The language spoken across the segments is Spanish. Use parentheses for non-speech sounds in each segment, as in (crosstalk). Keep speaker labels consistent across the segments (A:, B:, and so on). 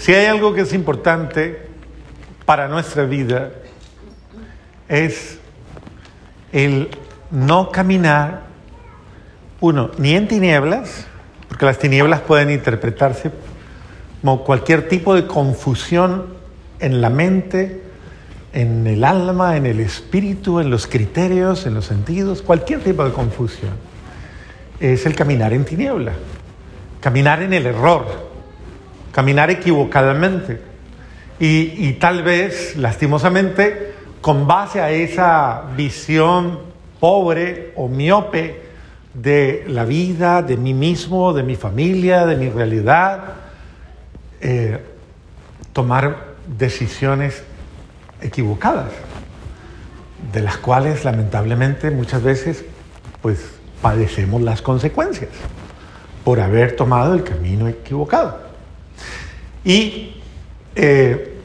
A: Si hay algo que es importante para nuestra vida, es el no caminar, uno, ni en tinieblas, porque las tinieblas pueden interpretarse como cualquier tipo de confusión en la mente, en el alma, en el espíritu, en los criterios, en los sentidos, cualquier tipo de confusión. Es el caminar en tiniebla, caminar en el error, caminar equivocadamente. Y, tal vez, lastimosamente, con base a esa visión pobre o miope de la vida, de mí mismo, de mi familia, de mi realidad, eh, tomar decisiones equivocadas, de las cuales lamentablemente muchas veces pues padecemos las consecuencias por haber tomado el camino equivocado. Y eh,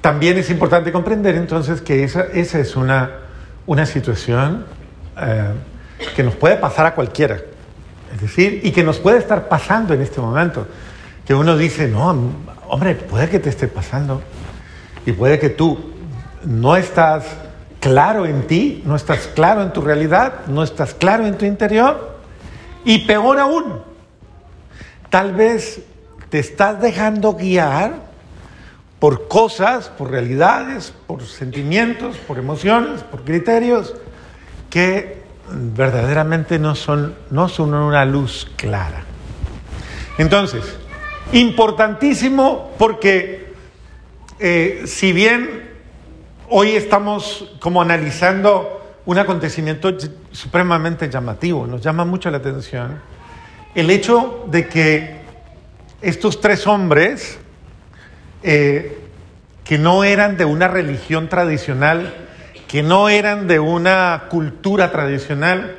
A: también es importante comprender entonces que esa, esa es una, una situación eh, que nos puede pasar a cualquiera, es decir, y que nos puede estar pasando en este momento, que uno dice, no, hombre, puede que te esté pasando, y puede que tú no estás claro en ti, no estás claro en tu realidad, no estás claro en tu interior, y peor aún, tal vez te estás dejando guiar por cosas, por realidades, por sentimientos, por emociones, por criterios que verdaderamente no son, no son una luz clara. Entonces, importantísimo porque eh, si bien hoy estamos como analizando un acontecimiento supremamente llamativo, nos llama mucho la atención el hecho de que estos tres hombres, eh, que no eran de una religión tradicional, que no eran de una cultura tradicional,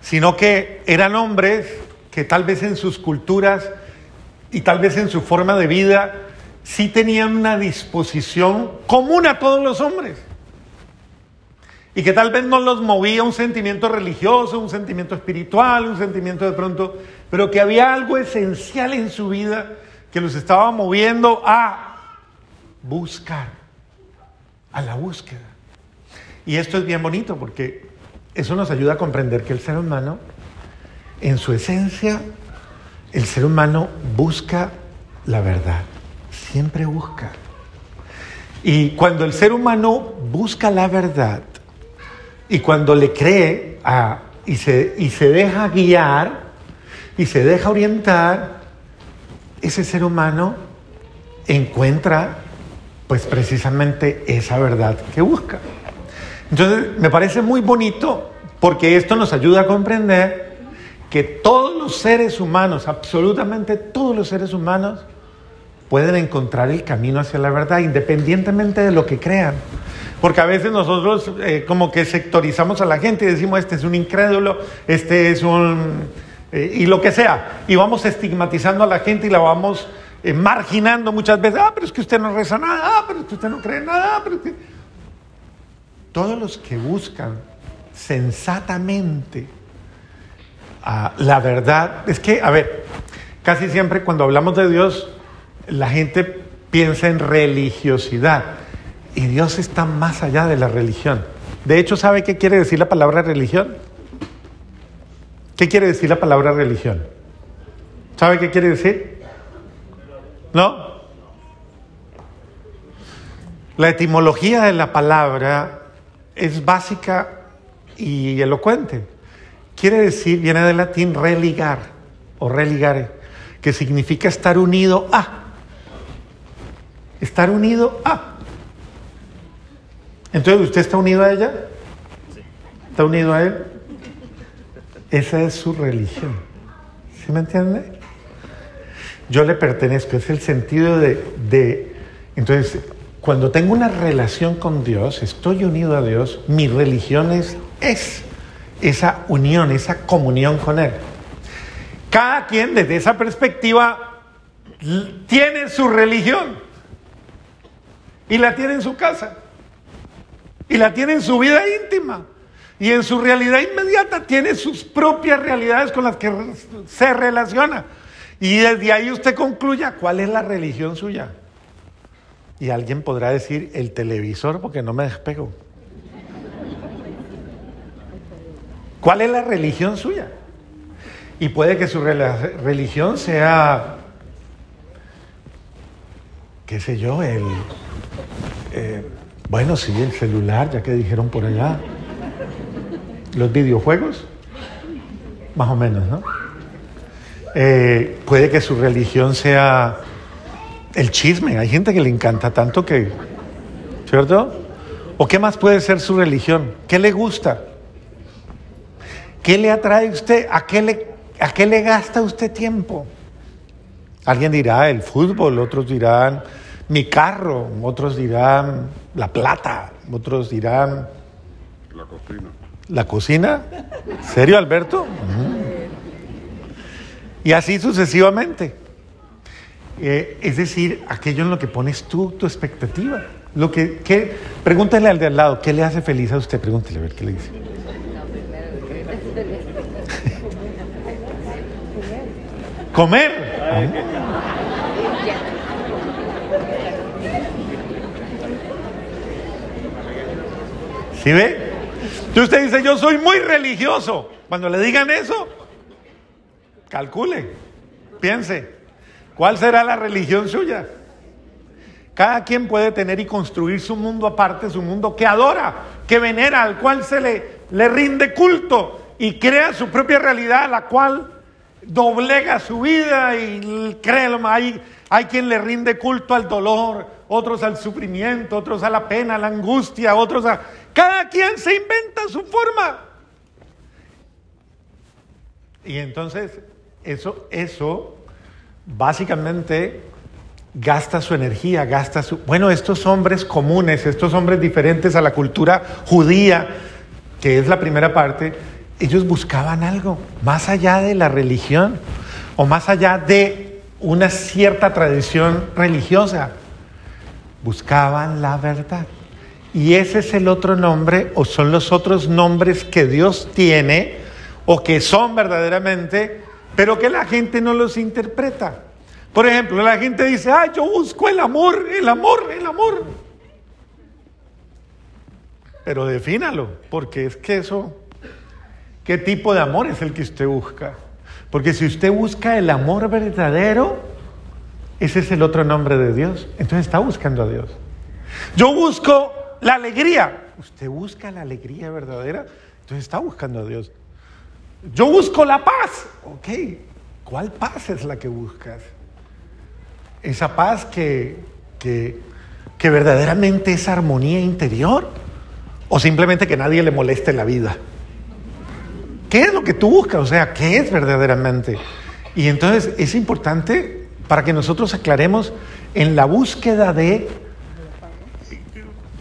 A: sino que eran hombres que tal vez en sus culturas y tal vez en su forma de vida sí tenían una disposición común a todos los hombres. Y que tal vez no los movía un sentimiento religioso, un sentimiento espiritual, un sentimiento de pronto, pero que había algo esencial en su vida que los estaba moviendo a buscar, a la búsqueda. Y esto es bien bonito porque eso nos ayuda a comprender que el ser humano, en su esencia, el ser humano busca la verdad, siempre busca. Y cuando el ser humano busca la verdad y cuando le cree a, y, se, y se deja guiar y se deja orientar, ese ser humano encuentra pues precisamente esa verdad que busca. Entonces, me parece muy bonito porque esto nos ayuda a comprender que todos los seres humanos, absolutamente todos los seres humanos, pueden encontrar el camino hacia la verdad, independientemente de lo que crean. Porque a veces nosotros eh, como que sectorizamos a la gente y decimos, este es un incrédulo, este es un... Eh, y lo que sea. Y vamos estigmatizando a la gente y la vamos eh, marginando muchas veces, ah, pero es que usted no reza nada, ah, pero es que usted no cree nada, ah, pero es que... Todos los que buscan sensatamente la verdad, es que, a ver, casi siempre cuando hablamos de Dios, la gente piensa en religiosidad y Dios está más allá de la religión. De hecho, ¿sabe qué quiere decir la palabra religión? ¿Qué quiere decir la palabra religión? ¿Sabe qué quiere decir? ¿No? La etimología de la palabra es básica y elocuente. Quiere decir, viene del latín religar o religare, que significa estar unido a. Estar unido a. Entonces, ¿usted está unido a ella? ¿Está unido a él? Esa es su religión. ¿Sí me entiende? yo le pertenezco, es el sentido de, Entonces, cuando tengo una relación con Dios, estoy unido a Dios, mi religión es, es esa unión, esa comunión con Él. Cada quien desde esa perspectiva tiene su religión y la tiene en su casa y la tiene en su vida íntima y en su realidad inmediata tiene sus propias realidades con las que se relaciona. Y desde ahí usted concluya cuál es la religión suya. Y alguien podrá decir el televisor porque no me despego. ¿Cuál es la religión suya? Y puede que su religión sea, qué sé yo, el, eh, bueno, sí, el celular, ya que dijeron por allá, los videojuegos, más o menos, ¿no? Eh, puede que su religión sea el chisme. Hay gente que le encanta tanto que, ¿cierto? ¿O qué más puede ser su religión? ¿Qué le gusta? ¿Qué le atrae a usted? ¿A qué le, a qué le gasta usted tiempo? Alguien dirá el fútbol, otros dirán mi carro, otros dirán la plata, otros dirán...
B: La cocina.
A: ¿La cocina? ¿Serio, Alberto? Y así sucesivamente. Eh, es decir, aquello en lo que pones tú tu expectativa. Lo que, que, pregúntale al de al lado, ¿qué le hace feliz a usted? Pregúntele a ver qué le dice. Comer. ¿Sí ve? Entonces usted dice, yo soy muy religioso. Cuando le digan eso, calcule, piense, ¿cuál será la religión suya? Cada quien puede tener y construir su mundo aparte, su mundo que adora, que venera, al cual se le, le rinde culto y crea su propia realidad, la cual doblega su vida y créelo, hay, hay quien le rinde culto al dolor, otros al sufrimiento, otros a la pena, a la angustia, otros a... Cada quien se inventa su forma. Y entonces eso, eso básicamente gasta su energía, gasta su... Bueno, estos hombres comunes, estos hombres diferentes a la cultura judía, que es la primera parte, ellos buscaban algo más allá de la religión o más allá de una cierta tradición religiosa. Buscaban la verdad. Y ese es el otro nombre o son los otros nombres que Dios tiene o que son verdaderamente, pero que la gente no los interpreta. Por ejemplo, la gente dice, ah, yo busco el amor, el amor, el amor. Pero defínalo, porque es que eso ¿Qué tipo de amor es el que usted busca? Porque si usted busca el amor verdadero, ese es el otro nombre de Dios. Entonces está buscando a Dios. Yo busco la alegría. Usted busca la alegría verdadera, entonces está buscando a Dios. Yo busco la paz. Ok, ¿cuál paz es la que buscas? Esa paz que, que, que verdaderamente es armonía interior o simplemente que nadie le moleste la vida. ¿Qué es lo que tú buscas? O sea, ¿qué es verdaderamente? Y entonces es importante para que nosotros aclaremos en la búsqueda de...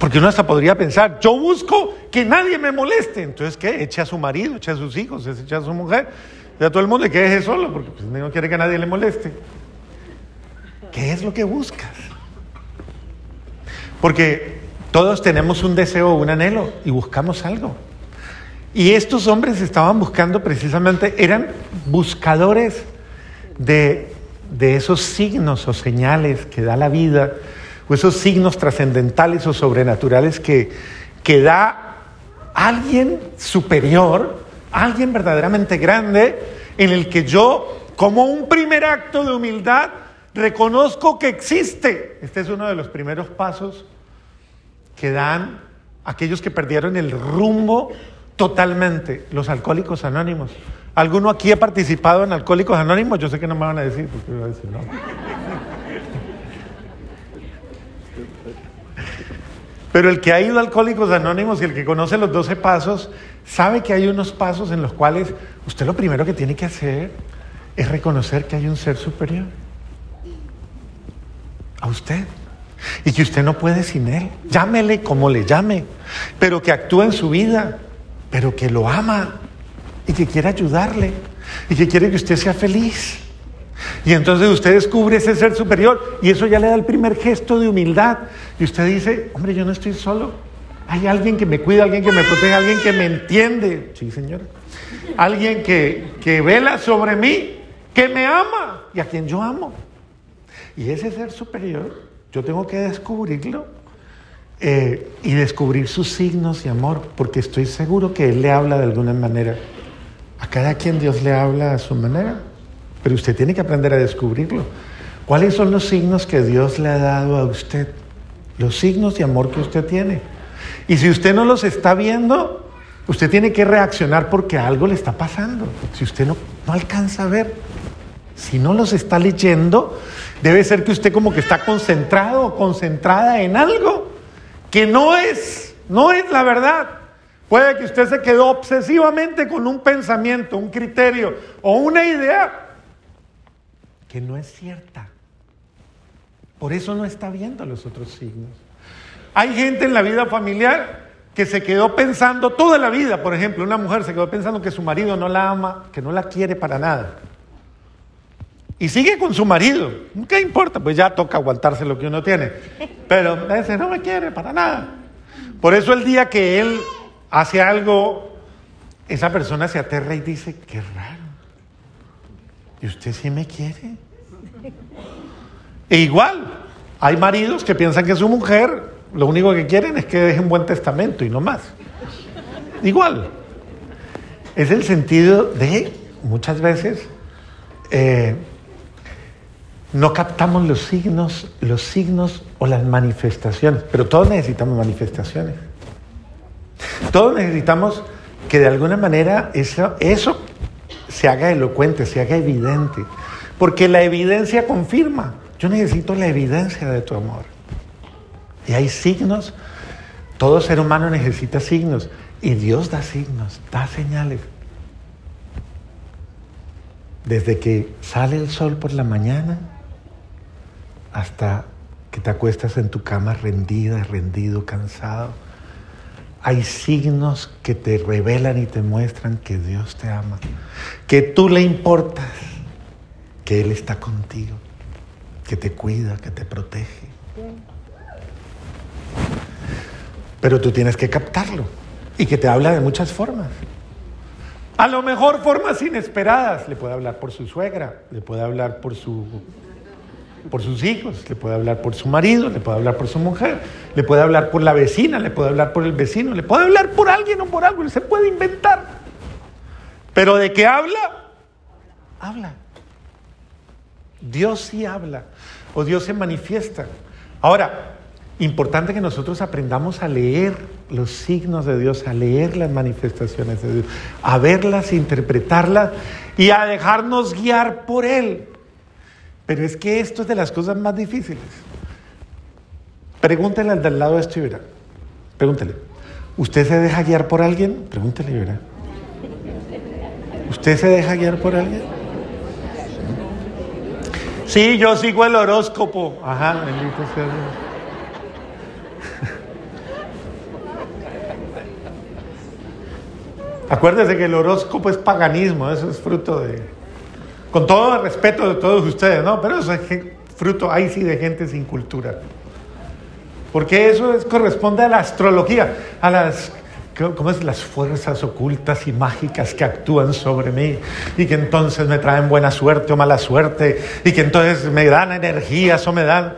A: Porque uno hasta podría pensar, yo busco que nadie me moleste. Entonces, ¿qué? Eche a su marido, eche a sus hijos, eche a su mujer, eche a todo el mundo y que deje solo, porque pues, no quiere que nadie le moleste. ¿Qué es lo que buscas? Porque todos tenemos un deseo, un anhelo y buscamos algo. Y estos hombres estaban buscando precisamente, eran buscadores de, esos signos o señales que da la vida, o esos signos trascendentales o sobrenaturales que, que da alguien superior, alguien verdaderamente grande, en el que yo, como un primer acto de humildad, reconozco que existe. Este es uno de los primeros pasos que dan aquellos que perdieron el rumbo Totalmente, los alcohólicos anónimos. ¿Alguno aquí ha participado en alcohólicos anónimos? Yo sé que no me van a decir, porque voy a decir no. Pero el que ha ido a Alcohólicos Anónimos y el que conoce los 12 pasos, sabe que hay unos pasos en los cuales usted lo primero que tiene que hacer es reconocer que hay un ser superior a usted y que usted no puede sin él. Llámele como le llame, pero que actúe en su vida pero que lo ama y que quiere ayudarle y que quiere que usted sea feliz. Y entonces usted descubre ese ser superior y eso ya le da el primer gesto de humildad. Y usted dice, hombre, yo no estoy solo. Hay alguien que me cuida, alguien que me protege, alguien que me entiende. Sí, señor. Alguien que, que vela sobre mí, que me ama y a quien yo amo. Y ese ser superior Yo tengo que descubrirlo eh, y descubrir sus signos de amor, porque estoy seguro que Él le habla de alguna manera. A cada quien Dios le habla a su manera, pero usted tiene que aprender a descubrirlo. ¿Cuáles son los signos que Dios le ha dado a usted? Los signos de amor que usted tiene. Y si usted no los está viendo, usted tiene que reaccionar porque algo le está pasando. Si usted no, no alcanza a ver, si no los está leyendo, debe ser que usted como que está concentrado o concentrada en algo que no es, no es la verdad. Puede que usted se quedó obsesivamente con un pensamiento, un criterio o una idea que no es cierta. Por eso no está viendo los otros signos. Hay gente en la vida familiar que se quedó pensando toda la vida, por ejemplo, una mujer se quedó pensando que su marido no la ama, que no la quiere para nada. Y sigue con su marido. ¿Qué importa? Pues ya toca aguantarse lo que uno tiene. Pero ese no me quiere para nada. Por eso el día que él hace algo, esa persona se aterra y dice, qué raro. ¿Y usted sí me quiere? E igual, hay maridos que piensan que su mujer lo único que quieren es que deje un buen testamento y no más. Igual. Es el sentido de, muchas veces, eh, no captamos los signos, los signos o las manifestaciones, pero todos necesitamos manifestaciones. Todos necesitamos que de alguna manera eso, eso se haga elocuente, se haga evidente, porque la evidencia confirma. Yo necesito la evidencia de tu amor. Y hay signos, todo ser humano necesita signos, y Dios da signos, da señales. Desde que sale el sol por la mañana hasta que te acuestas en tu cama rendida, rendido, cansado. Hay signos que te revelan y te muestran que Dios te ama, que tú le importas, que Él está contigo, que te cuida, que te protege. Pero tú tienes que captarlo y que te habla de muchas formas. A lo mejor formas inesperadas. Le puede hablar por su suegra, le puede hablar por su por sus hijos, le puede hablar por su marido, le puede hablar por su mujer, le puede hablar por la vecina, le puede hablar por el vecino, le puede hablar por alguien o por algo, se puede inventar. Pero de qué habla, habla. Dios sí habla o Dios se manifiesta. Ahora, importante que nosotros aprendamos a leer los signos de Dios, a leer las manifestaciones de Dios, a verlas, interpretarlas y a dejarnos guiar por Él. Pero es que esto es de las cosas más difíciles. Pregúntele al del lado de esto y verá. Pregúntele. ¿Usted se deja guiar por alguien? Pregúntele y verá. ¿Usted se deja guiar por alguien? Sí, yo sigo el horóscopo. Ajá, bendito sea Dios. (laughs) Acuérdese que el horóscopo es paganismo, eso es fruto de, con todo el respeto de todos ustedes, ¿no? Pero eso es fruto ahí sí de gente sin cultura. Porque eso corresponde a la astrología, a las, ¿cómo es? las fuerzas ocultas y mágicas que actúan sobre mí y que entonces me traen buena suerte o mala suerte y que entonces me dan energías o me dan...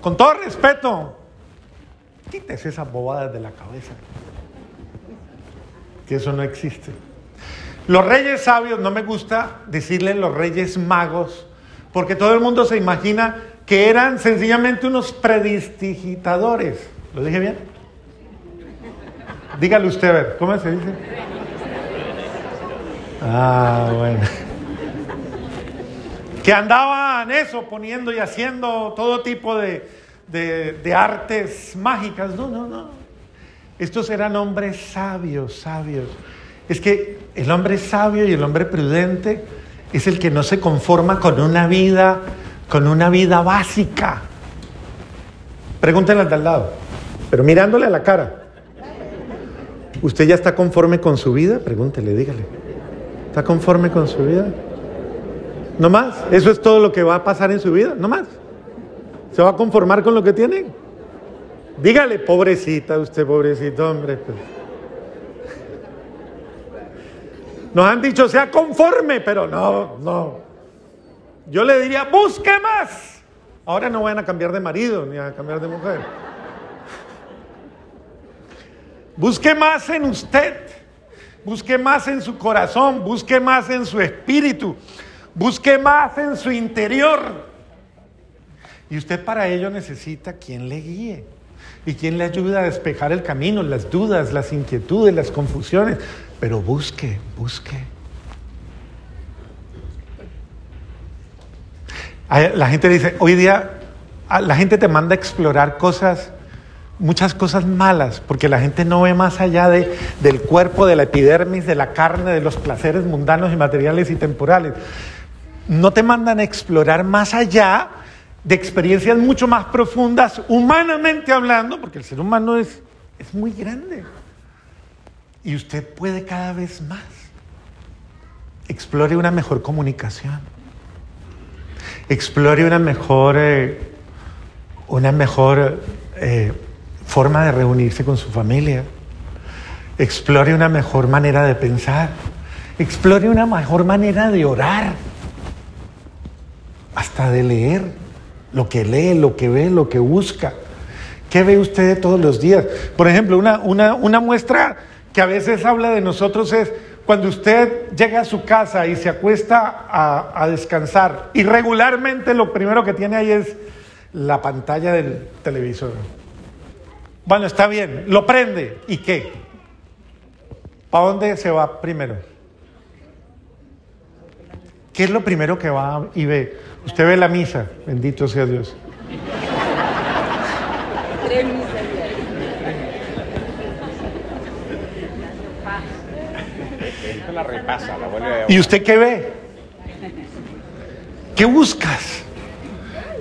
A: Con todo respeto, quítese esas bobadas de la cabeza. Que eso no existe. Los reyes sabios, no me gusta decirle los reyes magos, porque todo el mundo se imagina que eran sencillamente unos predistigitadores. ¿Lo dije bien? Dígale usted, a ver, ¿cómo se dice? Ah, bueno. Que andaban eso, poniendo y haciendo todo tipo de, de artes mágicas. No, no, no. Estos eran hombres sabios, sabios es que el hombre sabio y el hombre prudente es el que no se conforma con una vida, con una vida básica. Pregúntenle al lado, pero mirándole a la cara. ¿Usted ya está conforme con su vida? Pregúntele, dígale. ¿Está conforme con su vida? ¿No más? ¿Eso es todo lo que va a pasar en su vida? ¿No más? ¿Se va a conformar con lo que tiene? Dígale, pobrecita, usted pobrecito, hombre. Pues. Nos han dicho, sea conforme, pero no, no. Yo le diría, busque más. Ahora no van a cambiar de marido ni a cambiar de mujer. Busque más en usted, busque más en su corazón, busque más en su espíritu, busque más en su interior. Y usted para ello necesita quien le guíe y quien le ayude a despejar el camino, las dudas, las inquietudes, las confusiones. Pero busque, busque. La gente dice, hoy día la gente te manda a explorar cosas, muchas cosas malas, porque la gente no ve más allá de, del cuerpo, de la epidermis, de la carne, de los placeres mundanos y materiales y temporales. No te mandan a explorar más allá de experiencias mucho más profundas, humanamente hablando, porque el ser humano es, es muy grande. Y usted puede cada vez más. Explore una mejor comunicación. Explore una mejor, eh, una mejor eh, forma de reunirse con su familia. Explore una mejor manera de pensar. Explore una mejor manera de orar. Hasta de leer lo que lee, lo que ve, lo que busca. ¿Qué ve usted todos los días? Por ejemplo, una, una, muestra que a veces habla de nosotros es cuando usted llega a su casa y se acuesta a, descansar y regularmente lo primero que tiene ahí es la pantalla del televisor. Bueno, está bien, lo prende. ¿Y qué? ¿Para dónde se va primero? ¿Qué es lo primero que va y ve? Usted ve la misa, bendito sea Dios. ¿Y usted qué ve? ¿Qué buscas?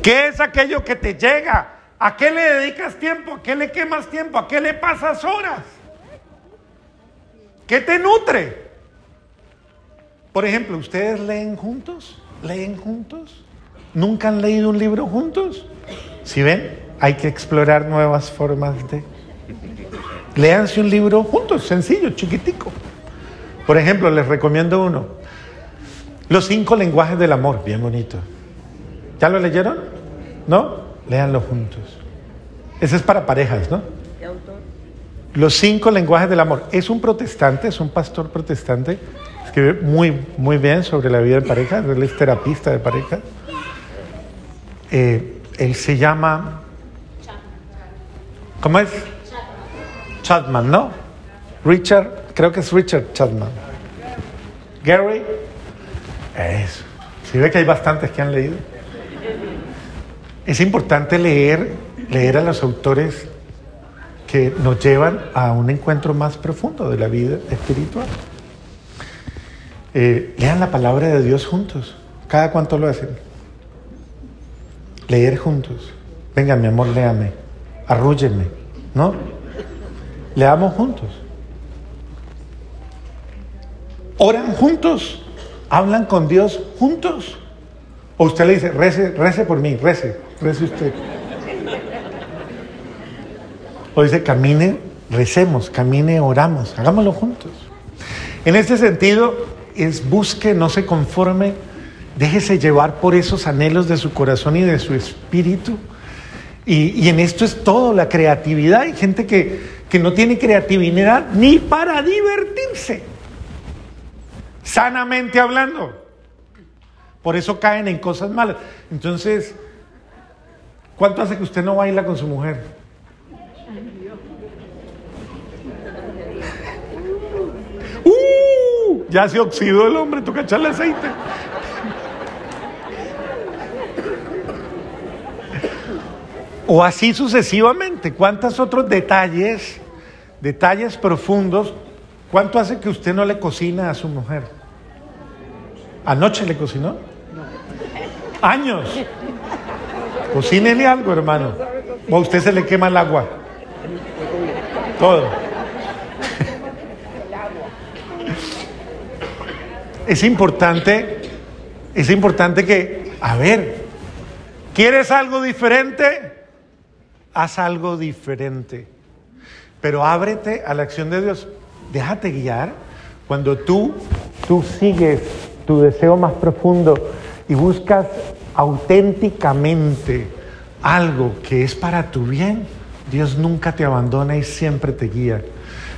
A: ¿Qué es aquello que te llega? ¿A qué le dedicas tiempo? ¿A qué le quemas tiempo? ¿A qué le pasas horas? ¿Qué te nutre? Por ejemplo, ¿ustedes leen juntos? ¿Leen juntos? ¿Nunca han leído un libro juntos? Si ven, hay que explorar nuevas formas de... Léanse un libro juntos, sencillo, chiquitico. Por ejemplo, les recomiendo uno. Los cinco lenguajes del amor, bien bonito. ¿Ya lo leyeron? ¿No? Léanlo juntos. Ese es para parejas, ¿no? Los cinco lenguajes del amor. Es un protestante, es un pastor protestante. Escribe muy, muy bien sobre la vida de pareja. Él es terapista de pareja. Eh, él se llama... ¿Cómo es? Chapman, ¿no? Richard, creo que es Richard Chapman. Gary, eso. Si ve que hay bastantes que han leído. Es importante leer, leer a los autores que nos llevan a un encuentro más profundo de la vida espiritual. Eh, lean la palabra de Dios juntos. ¿Cada cuánto lo hacen? leer juntos. Venga, mi amor, léame. Arrúlleme, ¿no? Leamos juntos. Oran juntos. Hablan con Dios juntos. O usted le dice, rece, rece por mí, rece, rece usted. O dice, camine, recemos, camine, oramos, hagámoslo juntos. En este sentido, es busque, no se conforme Déjese llevar por esos anhelos de su corazón y de su espíritu. Y, en esto es todo, la creatividad. Hay gente que, que no tiene creatividad ni para divertirse, sanamente hablando. Por eso caen en cosas malas. Entonces, ¿cuánto hace que usted no baila con su mujer? ¡Uh! Ya se oxidó el hombre, toca echarle aceite. O así sucesivamente. ¿Cuántos otros detalles, detalles profundos, cuánto hace que usted no le cocina a su mujer? ¿Anoche le cocinó? Años. Cocínele algo, hermano. O a usted se le quema el agua. Todo. Es importante, es importante que, a ver, ¿quieres algo diferente? haz algo diferente. Pero ábrete a la acción de Dios. Déjate guiar. Cuando tú, tú sigues tu deseo más profundo y buscas auténticamente algo que es para tu bien, Dios nunca te abandona y siempre te guía.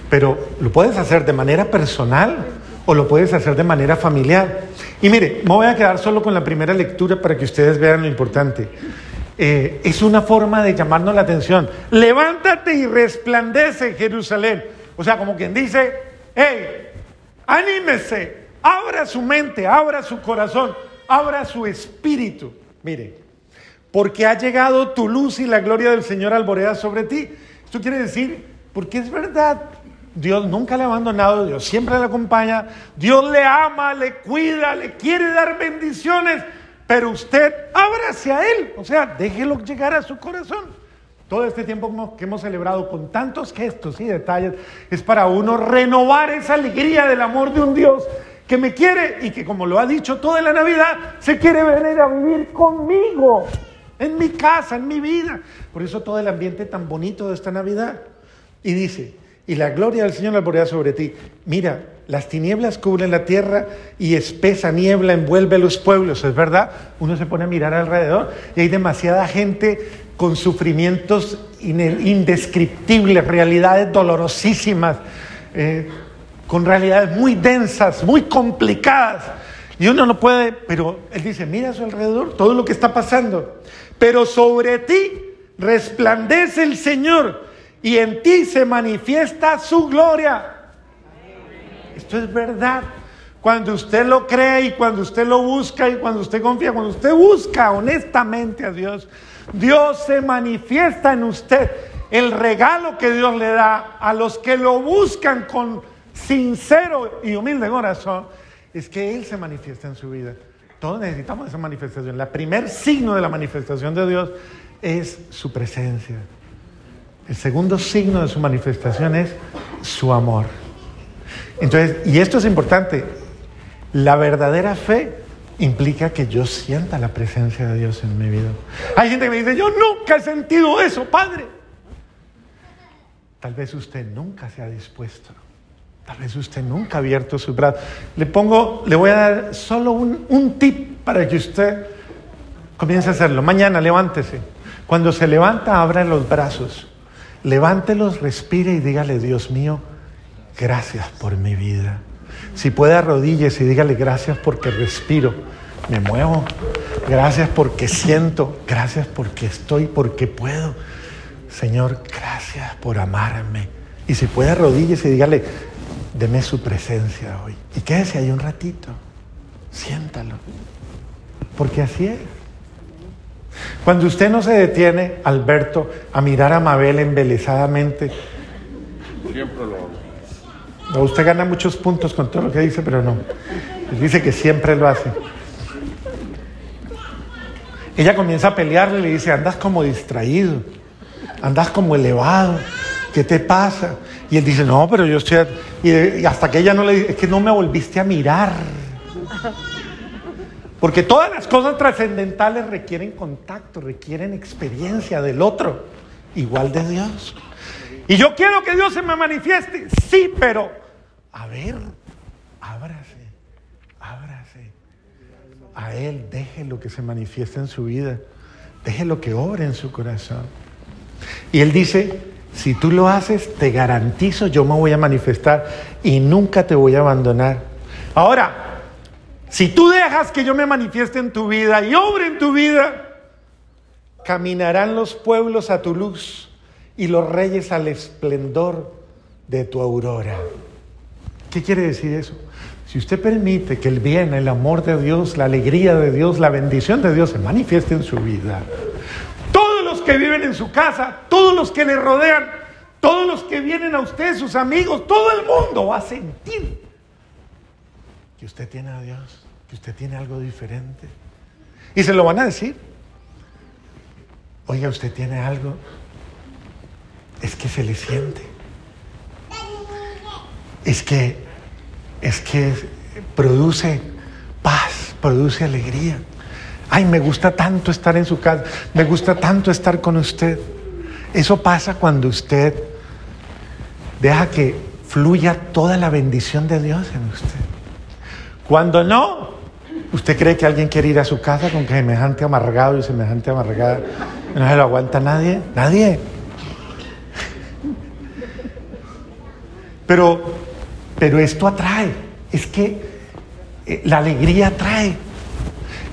A: Pero lo puedes hacer de manera personal o lo puedes hacer de manera familiar. Y mire, me voy a quedar solo con la primera lectura para que ustedes vean lo importante. Eh, es una forma de llamarnos la atención. Levántate y resplandece Jerusalén. O sea, como quien dice, hey, anímese, abra su mente, abra su corazón, abra su espíritu. Mire, porque ha llegado tu luz y la gloria del Señor alborea sobre ti. Esto quiere decir, porque es verdad, Dios nunca le ha abandonado, Dios siempre le acompaña, Dios le ama, le cuida, le quiere dar bendiciones, pero usted ábrase a Él, o sea, déjelo llegar a su corazón. Todo este tiempo que hemos celebrado con tantos gestos y detalles es para uno renovar esa alegría del amor de un Dios que me quiere y que como lo ha dicho toda la Navidad, se quiere venir a vivir conmigo, en mi casa, en mi vida. Por eso todo el ambiente tan bonito de esta Navidad. Y dice, y la gloria del Señor alborea sobre ti. Mira, las tinieblas cubren la tierra y espesa niebla envuelve los pueblos, ¿es verdad? Uno se pone a mirar alrededor y hay demasiada gente con sufrimientos indescriptibles, realidades dolorosísimas, eh, con realidades muy densas, muy complicadas. Y uno no puede, pero él dice, mira a su alrededor todo lo que está pasando. Pero sobre ti resplandece el Señor y en ti se manifiesta su gloria. Esto es verdad. Cuando usted lo cree y cuando usted lo busca y cuando usted confía, cuando usted busca honestamente a Dios, Dios se manifiesta en usted. El regalo que Dios le da a los que lo buscan con sincero y humilde corazón es que Él se manifiesta en su vida. Todos necesitamos esa manifestación. La primer signo de la manifestación de Dios es su presencia. El segundo signo de su manifestación es su amor. Entonces, y esto es importante, la verdadera fe implica que yo sienta la presencia de Dios en mi vida. Hay gente que me dice, yo nunca he sentido eso, Padre. Tal vez usted nunca se ha dispuesto. Tal vez usted nunca ha abierto su brazo. Le pongo, le voy a dar solo un, un tip para que usted comience a hacerlo. Mañana levántese. Cuando se levanta, abra los brazos. Levántelos, respire y dígale, Dios mío, gracias por mi vida. Si puede arrodilles y dígale gracias porque respiro, me muevo. Gracias porque siento, gracias porque estoy, porque puedo. Señor, gracias por amarme. Y si puede arrodilles y dígale, deme su presencia hoy. Y quédese ahí un ratito, siéntalo. Porque así es. Cuando usted no se detiene, Alberto, a mirar a Mabel embelezadamente, siempre lo Usted gana muchos puntos con todo lo que dice, pero no. dice que siempre lo hace. Ella comienza a pelearle y le dice, andas como distraído, andas como elevado, ¿qué te pasa? Y él dice, no, pero yo estoy... Y hasta que ella no le dice, es que no me volviste a mirar. Porque todas las cosas trascendentales requieren contacto, requieren experiencia del otro, igual de Dios. Y yo quiero que Dios se me manifieste, sí, pero a ver, ábrase, ábrase. A Él déjelo que se manifieste en su vida, déjelo que obre en su corazón. Y Él dice, si tú lo haces, te garantizo, yo me voy a manifestar y nunca te voy a abandonar. Ahora, si tú dejas que yo me manifieste en tu vida y obre en tu vida, caminarán los pueblos a tu luz y los reyes al esplendor de tu aurora. ¿Qué quiere decir eso? Si usted permite que el bien, el amor de Dios, la alegría de Dios, la bendición de Dios se manifieste en su vida, todos los que viven en su casa, todos los que le rodean, todos los que vienen a usted, sus amigos, todo el mundo va a sentir que usted tiene a Dios que usted tiene algo diferente. Y se lo van a decir. Oiga, usted tiene algo. Es que se le siente. Es que, es que produce paz, produce alegría. Ay, me gusta tanto estar en su casa, me gusta tanto estar con usted. Eso pasa cuando usted deja que fluya toda la bendición de Dios en usted. Cuando no, ¿Usted cree que alguien quiere ir a su casa con semejante amargado y semejante amargada? ¿No se lo aguanta nadie? Nadie. Pero, pero esto atrae. Es que eh, la alegría atrae.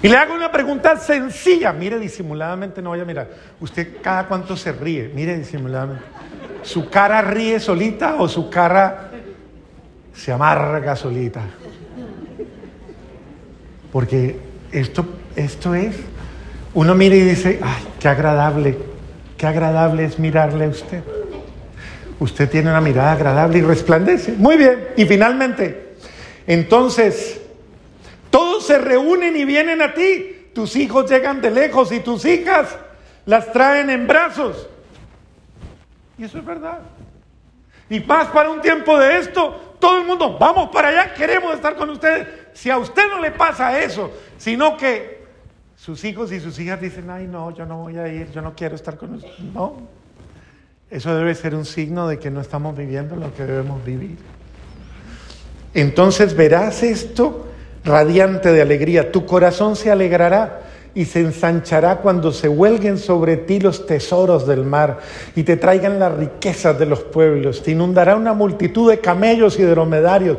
A: Y le hago una pregunta sencilla. Mire disimuladamente, no vaya a mirar. Usted cada cuánto se ríe. Mire disimuladamente. ¿Su cara ríe solita o su cara se amarga solita? Porque esto, esto es, uno mira y dice, ay, qué agradable, qué agradable es mirarle a usted. Usted tiene una mirada agradable y resplandece. Muy bien. Y finalmente, entonces, todos se reúnen y vienen a ti. Tus hijos llegan de lejos y tus hijas las traen en brazos. Y eso es verdad. Y más para un tiempo de esto, todo el mundo, vamos para allá, queremos estar con ustedes. Si a usted no le pasa eso, sino que sus hijos y sus hijas dicen, ay no, yo no voy a ir, yo no quiero estar con ustedes. No, eso debe ser un signo de que no estamos viviendo lo que debemos vivir. Entonces verás esto radiante de alegría. Tu corazón se alegrará y se ensanchará cuando se huelguen sobre ti los tesoros del mar y te traigan las riquezas de los pueblos. Te inundará una multitud de camellos y de dromedarios,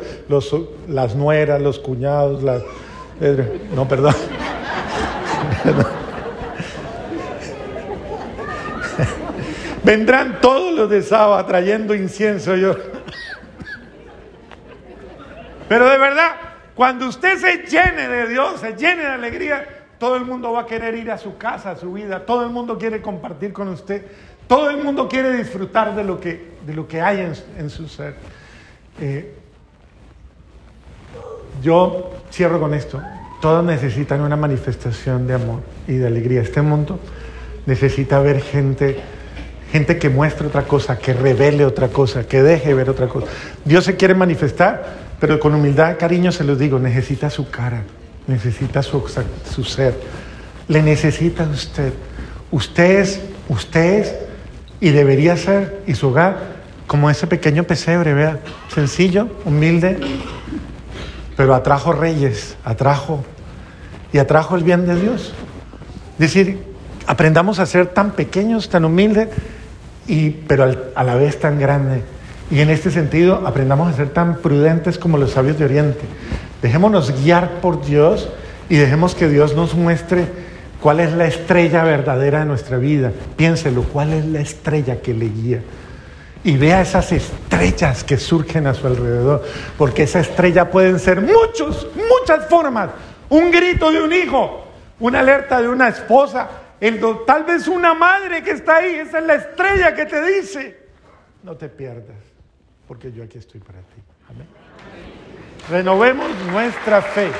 A: las nueras, los cuñados, las... No, perdón. (laughs) Vendrán todos los de Saba trayendo incienso. Yo. Pero de verdad, cuando usted se llene de Dios, se llene de alegría, todo el mundo va a querer ir a su casa, a su vida. Todo el mundo quiere compartir con usted. Todo el mundo quiere disfrutar de lo que, de lo que hay en, su ser. Eh, yo cierro con esto. Todos necesitan una manifestación de amor y de alegría. Este mundo necesita ver gente gente que muestre otra cosa, que revele otra cosa, que deje ver otra cosa. Dios se quiere manifestar, pero con humildad, cariño se los digo, necesita su cara, necesita su, ser, le necesita a usted. Usted es, usted es, y debería ser, y su hogar, como ese pequeño pesebre, vea, sencillo, humilde, pero atrajo reyes, atrajo, y atrajo el bien de Dios. Es decir, aprendamos a ser tan pequeños, tan humildes, y, pero a la vez tan grande. Y en este sentido, aprendamos a ser tan prudentes como los sabios de Oriente. Dejémonos guiar por Dios y dejemos que Dios nos muestre cuál es la estrella verdadera de nuestra vida. Piénselo, cuál es la estrella que le guía. Y vea esas estrellas que surgen a su alrededor, porque esa estrella pueden ser muchos, muchas formas. Un grito de un hijo, una alerta de una esposa, tal vez una madre que está ahí, esa es la estrella que te dice, no te pierdas, porque yo aquí estoy para ti. Amén. Renovemos nuestra fe.